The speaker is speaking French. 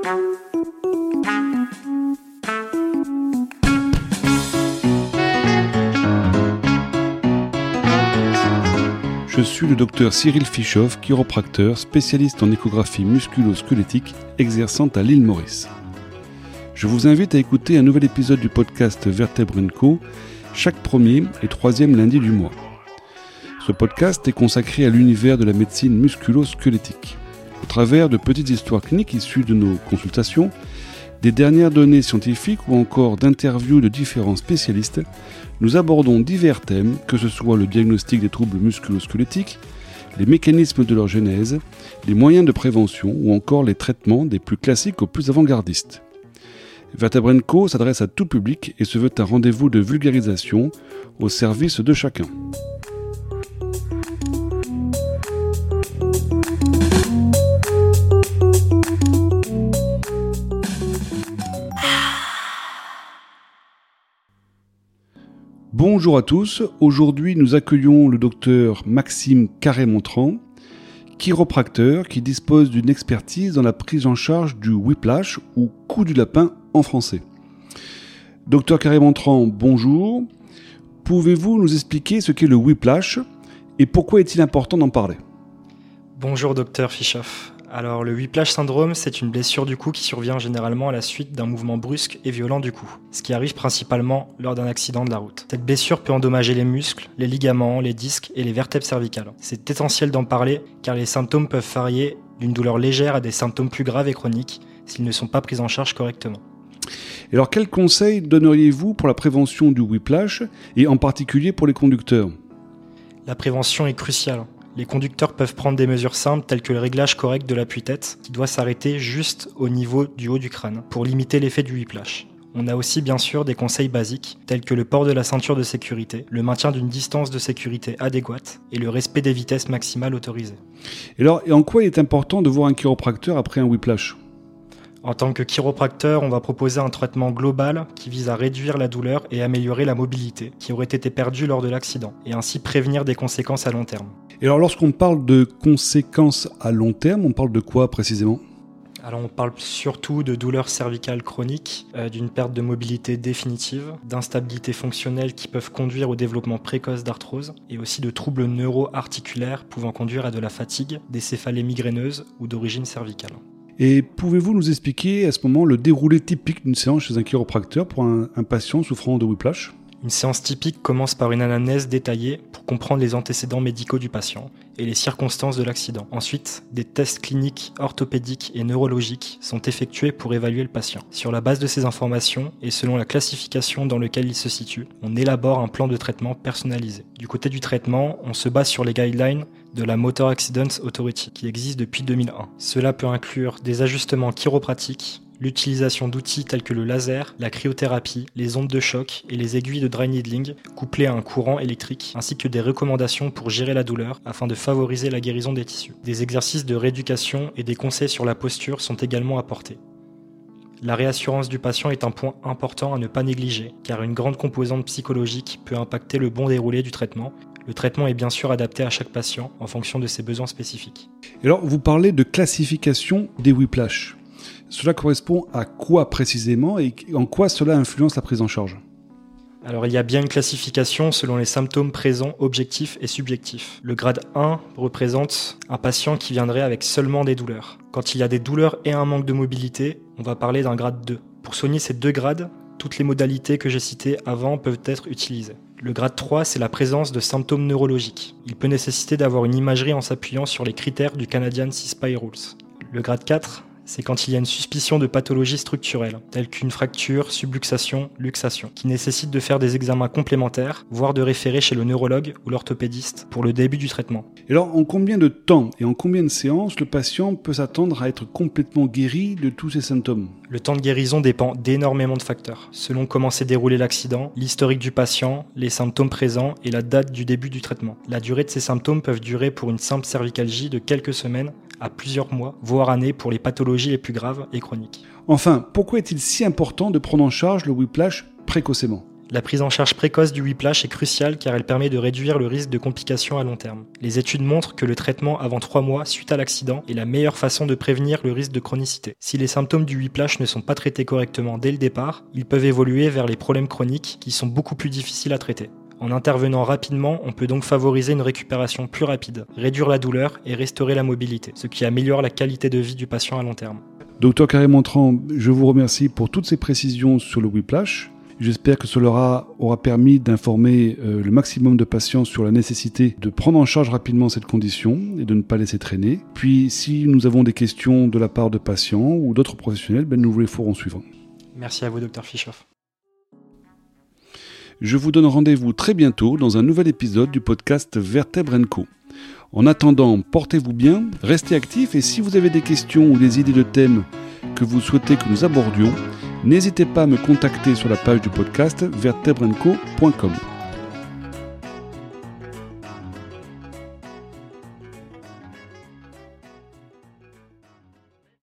Je suis le docteur Cyril Fischoff, chiropracteur, spécialiste en échographie musculo-squelettique, exerçant à l'île Maurice. Je vous invite à écouter un nouvel épisode du podcast Vertebre Co chaque premier et troisième lundi du mois. Ce podcast est consacré à l'univers de la médecine musculo-squelettique. Au travers de petites histoires cliniques issues de nos consultations, des dernières données scientifiques ou encore d'interviews de différents spécialistes, nous abordons divers thèmes, que ce soit le diagnostic des troubles musculo-squelettiques, les mécanismes de leur genèse, les moyens de prévention ou encore les traitements des plus classiques aux plus avant-gardistes. Vertebrenco s'adresse à tout public et se veut un rendez-vous de vulgarisation au service de chacun. Bonjour à tous, aujourd'hui nous accueillons le docteur Maxime Carré-Montrand, chiropracteur qui dispose d'une expertise dans la prise en charge du whiplash ou coup du lapin en français. Docteur Carré-Montrand, bonjour. Pouvez-vous nous expliquer ce qu'est le whiplash et pourquoi est-il important d'en parler? Bonjour docteur Fischoff. Alors le whiplash syndrome, c'est une blessure du cou qui survient généralement à la suite d'un mouvement brusque et violent du cou, ce qui arrive principalement lors d'un accident de la route. Cette blessure peut endommager les muscles, les ligaments, les disques et les vertèbres cervicales. C'est essentiel d'en parler car les symptômes peuvent varier d'une douleur légère à des symptômes plus graves et chroniques s'ils ne sont pas pris en charge correctement. Et alors quels conseils donneriez-vous pour la prévention du whiplash et en particulier pour les conducteurs? La prévention est cruciale. Les conducteurs peuvent prendre des mesures simples telles que le réglage correct de l'appui-tête qui doit s'arrêter juste au niveau du haut du crâne pour limiter l'effet du whiplash. On a aussi bien sûr des conseils basiques tels que le port de la ceinture de sécurité, le maintien d'une distance de sécurité adéquate et le respect des vitesses maximales autorisées. Et alors, en quoi il est important de voir un chiropracteur après un whiplash? En tant que chiropracteur, on va proposer un traitement global qui vise à réduire la douleur et améliorer la mobilité qui aurait été perdue lors de l'accident, et ainsi prévenir des conséquences à long terme. Et alors lorsqu'on parle de conséquences à long terme, on parle de quoi précisément? Alors on parle surtout de douleurs cervicales chroniques, euh, d'une perte de mobilité définitive, d'instabilité fonctionnelle qui peuvent conduire au développement précoce d'arthrose, et aussi de troubles neuro-articulaires pouvant conduire à de la fatigue, des céphalées migraineuses ou d'origine cervicale. Et pouvez-vous nous expliquer à ce moment le déroulé typique d'une séance chez un chiropracteur pour un, patient souffrant de whiplash? Une séance typique commence par une anamnèse détaillée pour comprendre les antécédents médicaux du patient et les circonstances de l'accident. Ensuite, des tests cliniques, orthopédiques et neurologiques sont effectués pour évaluer le patient. Sur la base de ces informations et selon la classification dans laquelle il se situe, on élabore un plan de traitement personnalisé. Du côté du traitement, on se base sur les guidelines de la Motor Accidents Authority qui existe depuis 2001. Cela peut inclure des ajustements chiropratiques, l'utilisation d'outils tels que le laser, la cryothérapie, les ondes de choc et les aiguilles de dry needling couplées à un courant électrique, ainsi que des recommandations pour gérer la douleur afin de favoriser la guérison des tissus. Des exercices de rééducation et des conseils sur la posture sont également apportés. La réassurance du patient est un point important à ne pas négliger, car une grande composante psychologique peut impacter le bon déroulé du traitement. Le traitement est bien sûr adapté à chaque patient en fonction de ses besoins spécifiques. alors, vous parlez de classification des whiplash. Cela correspond à quoi précisément et en quoi cela influence la prise en charge? Alors il y a bien une classification selon les symptômes présents, objectifs et subjectifs. Le grade 1 représente un patient qui viendrait avec seulement des douleurs. Quand il y a des douleurs et un manque de mobilité, on va parler d'un grade 2. Pour soigner ces deux grades, toutes les modalités que j'ai citées avant peuvent être utilisées. Le grade 3, c'est la présence de symptômes neurologiques. Il peut nécessiter d'avoir une imagerie en s'appuyant sur les critères du Canadian C-SPY Rules. Le grade 4, c'est quand il y a une suspicion de pathologie structurelle, telle qu'une fracture, subluxation, luxation, qui nécessite de faire des examens complémentaires, voire de référer chez le neurologue ou l'orthopédiste pour le début du traitement. Et alors, en combien de temps et en combien de séances le patient peut s'attendre à être complètement guéri de tous ces symptômes? Le temps de guérison dépend d'énormément de facteurs, selon comment s'est déroulé l'accident, l'historique du patient, les symptômes présents et la date du début du traitement. La durée de ces symptômes peuvent durer pour une simple cervicalgie de quelques semaines à plusieurs mois, voire années pour les pathologies les plus graves et chroniques. Enfin, pourquoi est-il si important de prendre en charge le whiplash précocement? La prise en charge précoce du whiplash est cruciale car elle permet de réduire le risque de complications à long terme. Les études montrent que le traitement avant 3 mois suite à l'accident est la meilleure façon de prévenir le risque de chronicité. Si les symptômes du whiplash ne sont pas traités correctement dès le départ, ils peuvent évoluer vers les problèmes chroniques qui sont beaucoup plus difficiles à traiter. En intervenant rapidement, on peut donc favoriser une récupération plus rapide, réduire la douleur et restaurer la mobilité, ce qui améliore la qualité de vie du patient à long terme. Docteur Carré Montrand, je vous remercie pour toutes ces précisions sur le whiplash. J'espère que cela aura permis d'informer euh, le maximum de patients sur la nécessité de prendre en charge rapidement cette condition et de ne pas laisser traîner. Puis, si nous avons des questions de la part de patients ou d'autres professionnels, ben, nous vous les ferons suivre. Merci à vous, Dr Fischoff. Je vous donne rendez-vous très bientôt dans un nouvel épisode du podcast Vertèbre Co. En attendant, portez-vous bien, restez actifs et si vous avez des questions ou des idées de thèmes que vous souhaitez que nous abordions, n'hésitez pas à me contacter sur la page du podcast vertebrenco.com.